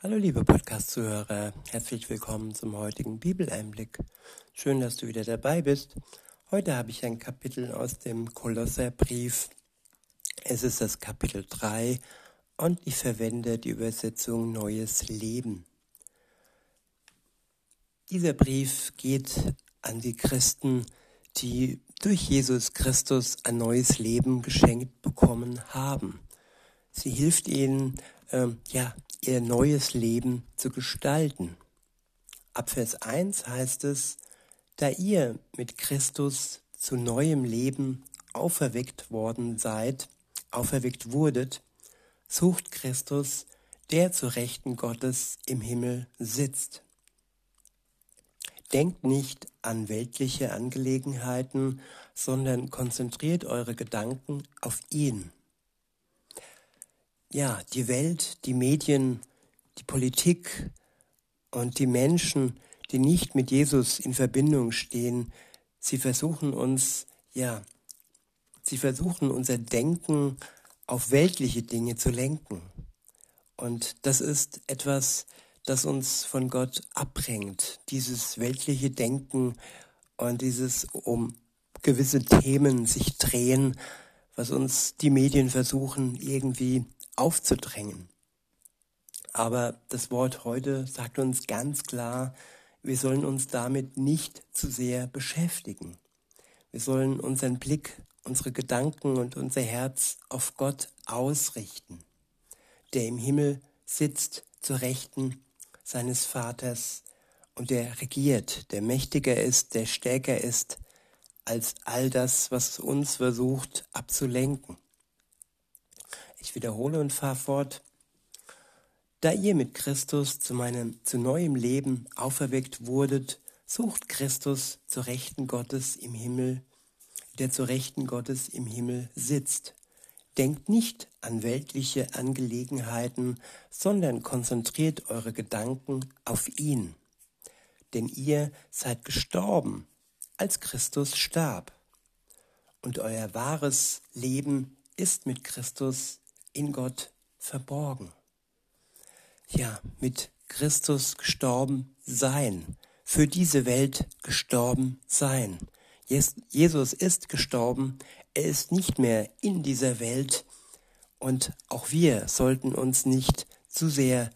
Hallo liebe Podcast-Zuhörer, herzlich willkommen zum heutigen Bibeleinblick. Schön, dass du wieder dabei bist. Heute habe ich ein Kapitel aus dem Kolosserbrief. Es ist das Kapitel 3 und ich verwende die Übersetzung Neues Leben. Dieser Brief geht an die Christen, die durch Jesus Christus ein neues Leben geschenkt bekommen haben. Sie hilft ihnen, ähm, ja, ihr neues Leben zu gestalten. Ab Vers 1 heißt es, da ihr mit Christus zu neuem Leben auferweckt worden seid, auferweckt wurdet, sucht Christus, der zu Rechten Gottes im Himmel sitzt. Denkt nicht an weltliche Angelegenheiten, sondern konzentriert eure Gedanken auf ihn ja, die Welt, die Medien, die Politik und die Menschen, die nicht mit Jesus in Verbindung stehen, sie versuchen uns, ja, sie versuchen unser Denken auf weltliche Dinge zu lenken. Und das ist etwas, das uns von Gott abbringt, dieses weltliche Denken und dieses um gewisse Themen sich drehen, was uns die Medien versuchen irgendwie aufzudrängen. Aber das Wort heute sagt uns ganz klar, wir sollen uns damit nicht zu sehr beschäftigen. Wir sollen unseren Blick, unsere Gedanken und unser Herz auf Gott ausrichten, der im Himmel sitzt zur Rechten seines Vaters und der regiert, der mächtiger ist, der stärker ist als all das, was uns versucht abzulenken. Ich wiederhole und fahre fort. Da ihr mit Christus zu meinem, zu neuem Leben auferweckt wurdet, sucht Christus zur Rechten Gottes im Himmel, der zur Rechten Gottes im Himmel sitzt. Denkt nicht an weltliche Angelegenheiten, sondern konzentriert eure Gedanken auf ihn. Denn ihr seid gestorben, als Christus starb. Und euer wahres Leben ist mit Christus in Gott verborgen. Ja, mit Christus gestorben sein, für diese Welt gestorben sein. Jesus ist gestorben, er ist nicht mehr in dieser Welt und auch wir sollten uns nicht zu sehr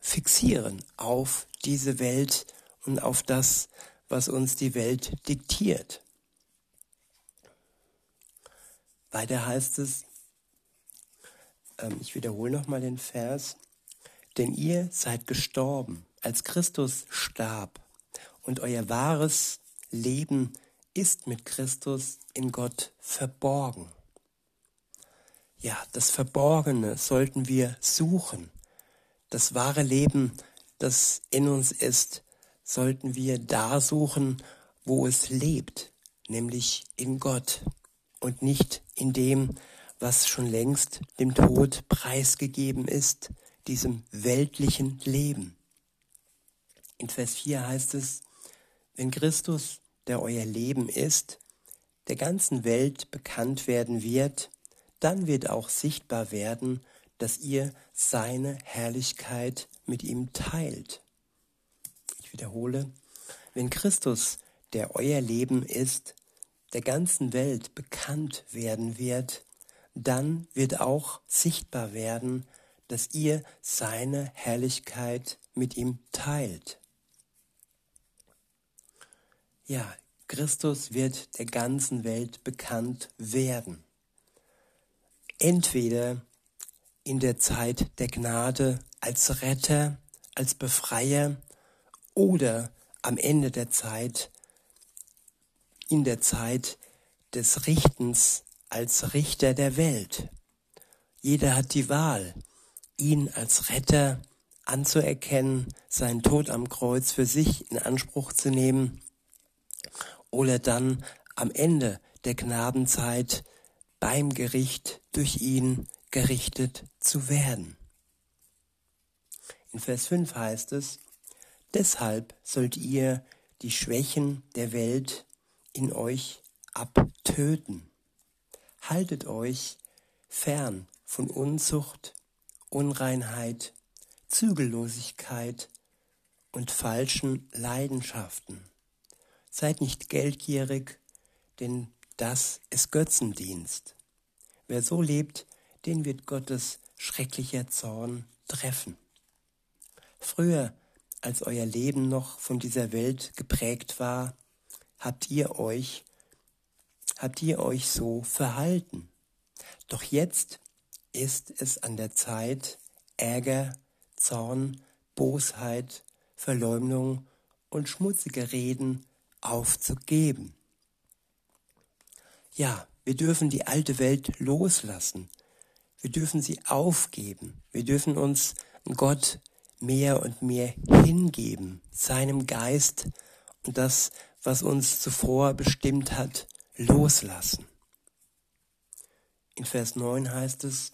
fixieren auf diese Welt und auf das, was uns die Welt diktiert. Weiter heißt es, ich wiederhole nochmal den Vers, denn ihr seid gestorben, als Christus starb, und euer wahres Leben ist mit Christus in Gott verborgen. Ja, das Verborgene sollten wir suchen. Das wahre Leben, das in uns ist, sollten wir da suchen, wo es lebt, nämlich in Gott und nicht in dem, was schon längst dem Tod preisgegeben ist, diesem weltlichen Leben. In Vers 4 heißt es, wenn Christus, der euer Leben ist, der ganzen Welt bekannt werden wird, dann wird auch sichtbar werden, dass ihr seine Herrlichkeit mit ihm teilt. Ich wiederhole, wenn Christus, der euer Leben ist, der ganzen Welt bekannt werden wird, dann wird auch sichtbar werden, dass ihr seine Herrlichkeit mit ihm teilt. Ja, Christus wird der ganzen Welt bekannt werden. Entweder in der Zeit der Gnade als Retter, als Befreier oder am Ende der Zeit, in der Zeit des Richtens als Richter der Welt. Jeder hat die Wahl, ihn als Retter anzuerkennen, seinen Tod am Kreuz für sich in Anspruch zu nehmen oder dann am Ende der Gnadenzeit beim Gericht durch ihn gerichtet zu werden. In Vers 5 heißt es, deshalb sollt ihr die Schwächen der Welt in euch abtöten haltet euch fern von Unzucht, Unreinheit, Zügellosigkeit und falschen Leidenschaften. Seid nicht geldgierig, denn das ist Götzendienst. Wer so lebt, den wird Gottes schrecklicher Zorn treffen. Früher, als euer Leben noch von dieser Welt geprägt war, habt ihr euch, habt ihr euch so verhalten. Doch jetzt ist es an der Zeit, Ärger, Zorn, Bosheit, Verleumdung und schmutzige Reden aufzugeben. Ja, wir dürfen die alte Welt loslassen. Wir dürfen sie aufgeben. Wir dürfen uns Gott mehr und mehr hingeben, seinem Geist und das, was uns zuvor bestimmt hat, loslassen. In Vers 9 heißt es,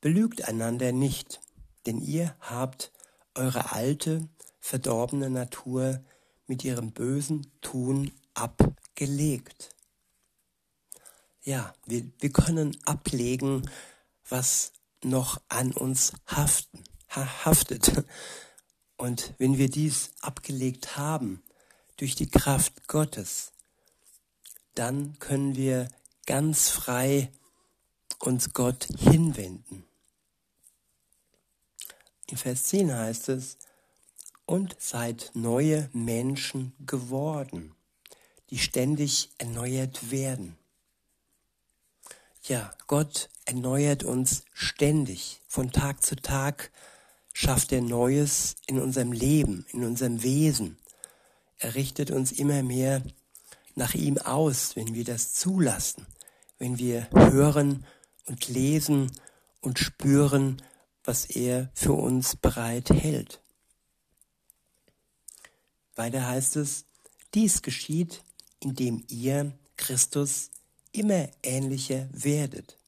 Belügt einander nicht, denn ihr habt eure alte, verdorbene Natur mit ihrem bösen Tun abgelegt. Ja, wir, wir können ablegen, was noch an uns haften, haftet. Und wenn wir dies abgelegt haben durch die Kraft Gottes, dann können wir ganz frei uns Gott hinwenden. In Vers 10 heißt es, und seid neue Menschen geworden, die ständig erneuert werden. Ja, Gott erneuert uns ständig. Von Tag zu Tag schafft er Neues in unserem Leben, in unserem Wesen. Er richtet uns immer mehr nach ihm aus, wenn wir das zulassen, wenn wir hören und lesen und spüren, was er für uns bereit hält. Weiter heißt es, dies geschieht, indem ihr Christus immer ähnlicher werdet,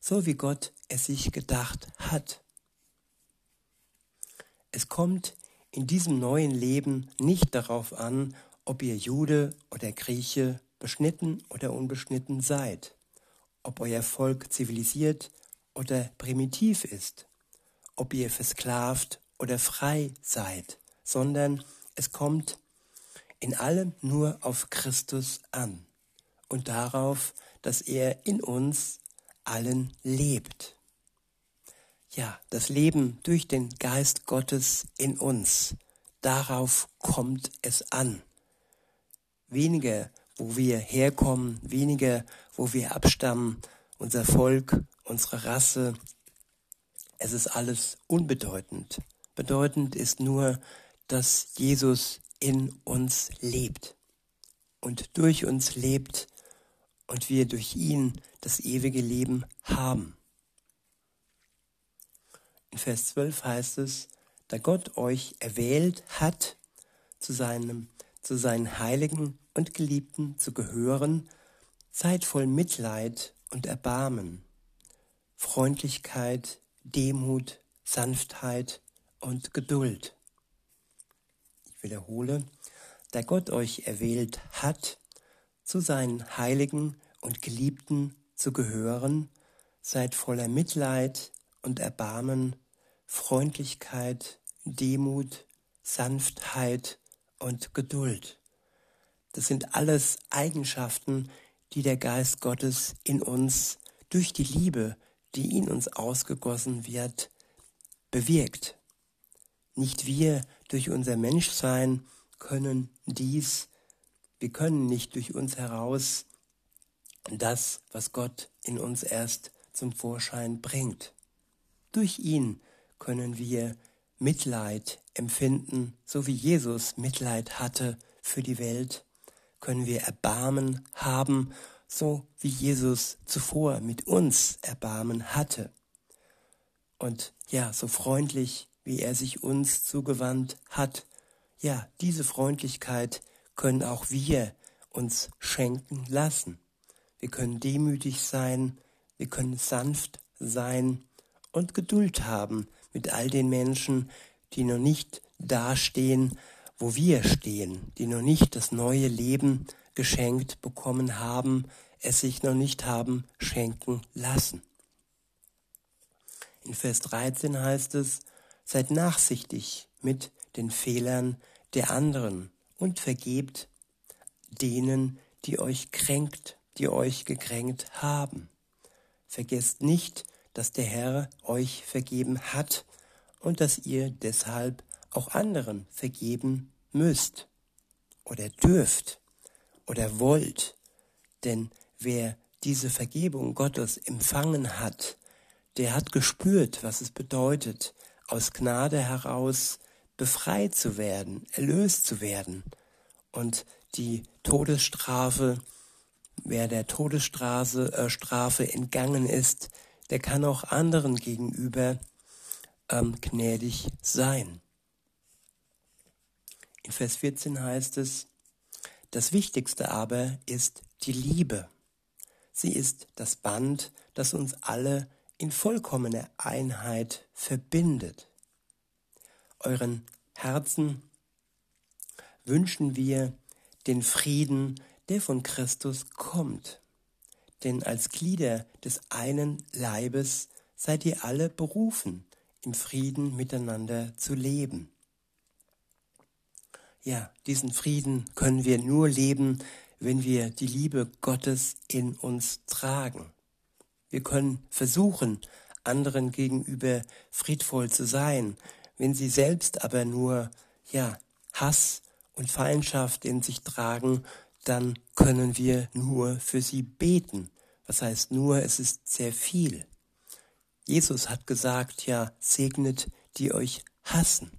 so wie Gott es sich gedacht hat. Es kommt in diesem neuen Leben nicht darauf an, ob ihr Jude oder Grieche beschnitten oder unbeschnitten seid, ob euer Volk zivilisiert oder primitiv ist, ob ihr versklavt oder frei seid, sondern es kommt in allem nur auf Christus an und darauf, dass er in uns allen lebt. Ja, das Leben durch den Geist Gottes in uns, darauf kommt es an. Weniger, wo wir herkommen, weniger, wo wir abstammen, unser Volk, unsere Rasse, es ist alles unbedeutend. Bedeutend ist nur, dass Jesus in uns lebt und durch uns lebt und wir durch ihn das ewige Leben haben. In Vers 12 heißt es, da Gott euch erwählt hat, zu, seinem, zu seinen Heiligen und Geliebten zu gehören, seid voll Mitleid und Erbarmen, Freundlichkeit, Demut, Sanftheit und Geduld. Ich wiederhole, da Gott euch erwählt hat, zu seinen Heiligen und Geliebten zu gehören, seid voller Mitleid und Erbarmen, Freundlichkeit, Demut, Sanftheit und Geduld. Das sind alles Eigenschaften, die der Geist Gottes in uns durch die Liebe, die in uns ausgegossen wird, bewirkt. Nicht wir durch unser Menschsein können dies, wir können nicht durch uns heraus das, was Gott in uns erst zum Vorschein bringt. Durch ihn können wir Mitleid empfinden, so wie Jesus Mitleid hatte für die Welt, können wir Erbarmen haben so wie Jesus zuvor mit uns Erbarmen hatte. Und ja, so freundlich, wie er sich uns zugewandt hat, ja, diese Freundlichkeit können auch wir uns schenken lassen. Wir können demütig sein, wir können sanft sein und Geduld haben mit all den Menschen, die noch nicht dastehen, wo wir stehen, die noch nicht das neue Leben geschenkt bekommen haben, es sich noch nicht haben schenken lassen. In Vers 13 heißt es, Seid nachsichtig mit den Fehlern der anderen und vergebt denen, die euch kränkt, die euch gekränkt haben. Vergesst nicht, dass der Herr euch vergeben hat und dass ihr deshalb auch anderen vergeben müsst oder dürft oder wollt. Denn wer diese Vergebung Gottes empfangen hat, der hat gespürt, was es bedeutet, aus Gnade heraus befreit zu werden, erlöst zu werden. Und die Todesstrafe, wer der Todesstrafe äh, entgangen ist, der kann auch anderen gegenüber ähm, gnädig sein. In Vers 14 heißt es, das Wichtigste aber ist die Liebe. Sie ist das Band, das uns alle in vollkommener Einheit verbindet. Euren Herzen wünschen wir den Frieden, der von Christus kommt. Denn als Glieder des einen Leibes seid ihr alle berufen, im Frieden miteinander zu leben. Ja, diesen Frieden können wir nur leben, wenn wir die Liebe Gottes in uns tragen. Wir können versuchen, anderen gegenüber friedvoll zu sein, wenn sie selbst aber nur, ja, Hass und Feindschaft in sich tragen, dann können wir nur für sie beten. Was heißt nur, es ist sehr viel. Jesus hat gesagt, ja, segnet, die euch hassen.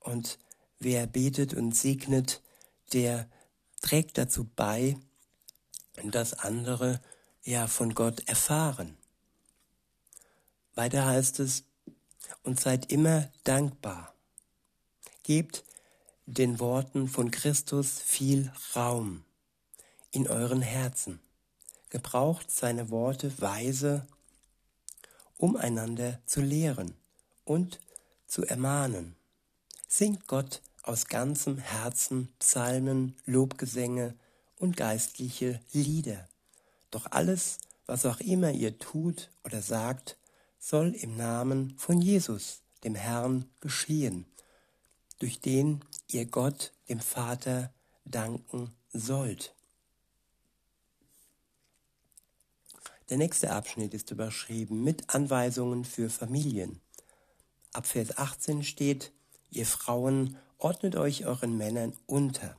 Und wer betet und segnet, der trägt dazu bei, dass andere ja von Gott erfahren. Weiter heißt es, und seid immer dankbar. Gebt den Worten von Christus viel Raum in euren Herzen. Gebraucht seine Worte weise, um einander zu lehren und zu ermahnen. Singt Gott aus ganzem Herzen Psalmen, Lobgesänge und geistliche Lieder. Doch alles, was auch immer ihr tut oder sagt, soll im Namen von Jesus, dem Herrn, geschehen, durch den ihr Gott, dem Vater, danken sollt. Der nächste Abschnitt ist überschrieben mit Anweisungen für Familien. Ab Vers 18 steht, ihr Frauen ordnet euch euren Männern unter,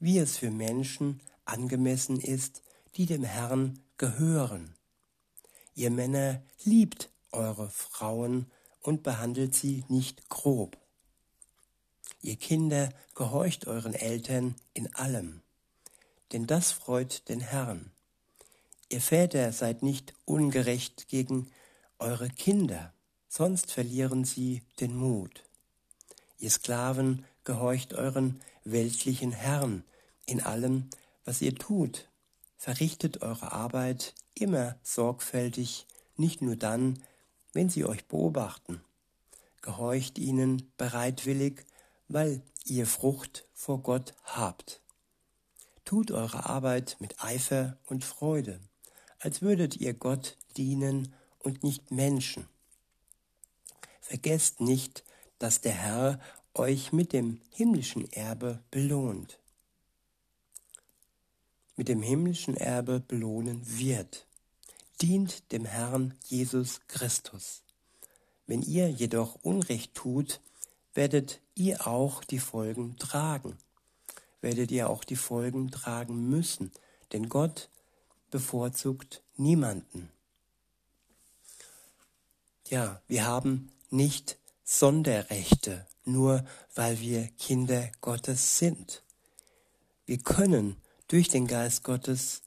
wie es für Menschen angemessen ist, die dem Herrn gehören. Ihr Männer liebt eure Frauen und behandelt sie nicht grob. Ihr Kinder gehorcht euren Eltern in allem, denn das freut den Herrn. Ihr Väter seid nicht ungerecht gegen eure Kinder, sonst verlieren sie den Mut. Ihr Sklaven gehorcht euren weltlichen Herrn in allem, was ihr tut. Verrichtet eure Arbeit immer sorgfältig, nicht nur dann, wenn sie euch beobachten. Gehorcht ihnen bereitwillig, weil ihr Frucht vor Gott habt. Tut eure Arbeit mit Eifer und Freude, als würdet ihr Gott dienen und nicht Menschen. Vergesst nicht, dass der Herr euch mit dem himmlischen Erbe belohnt. Mit dem himmlischen Erbe belohnen wird. Dient dem Herrn Jesus Christus. Wenn ihr jedoch Unrecht tut, werdet ihr auch die Folgen tragen. Werdet ihr auch die Folgen tragen müssen, denn Gott bevorzugt niemanden. Ja, wir haben nicht Sonderrechte, nur weil wir Kinder Gottes sind. Wir können durch den Geist Gottes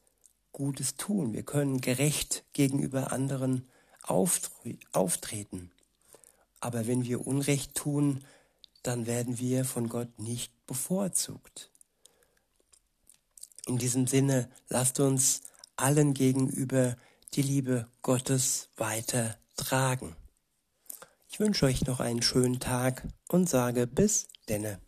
Gutes tun. Wir können gerecht gegenüber anderen auftreten. Aber wenn wir Unrecht tun, dann werden wir von Gott nicht bevorzugt. In diesem Sinne, lasst uns allen gegenüber die Liebe Gottes weiter tragen. Ich wünsche euch noch einen schönen Tag und sage bis denne.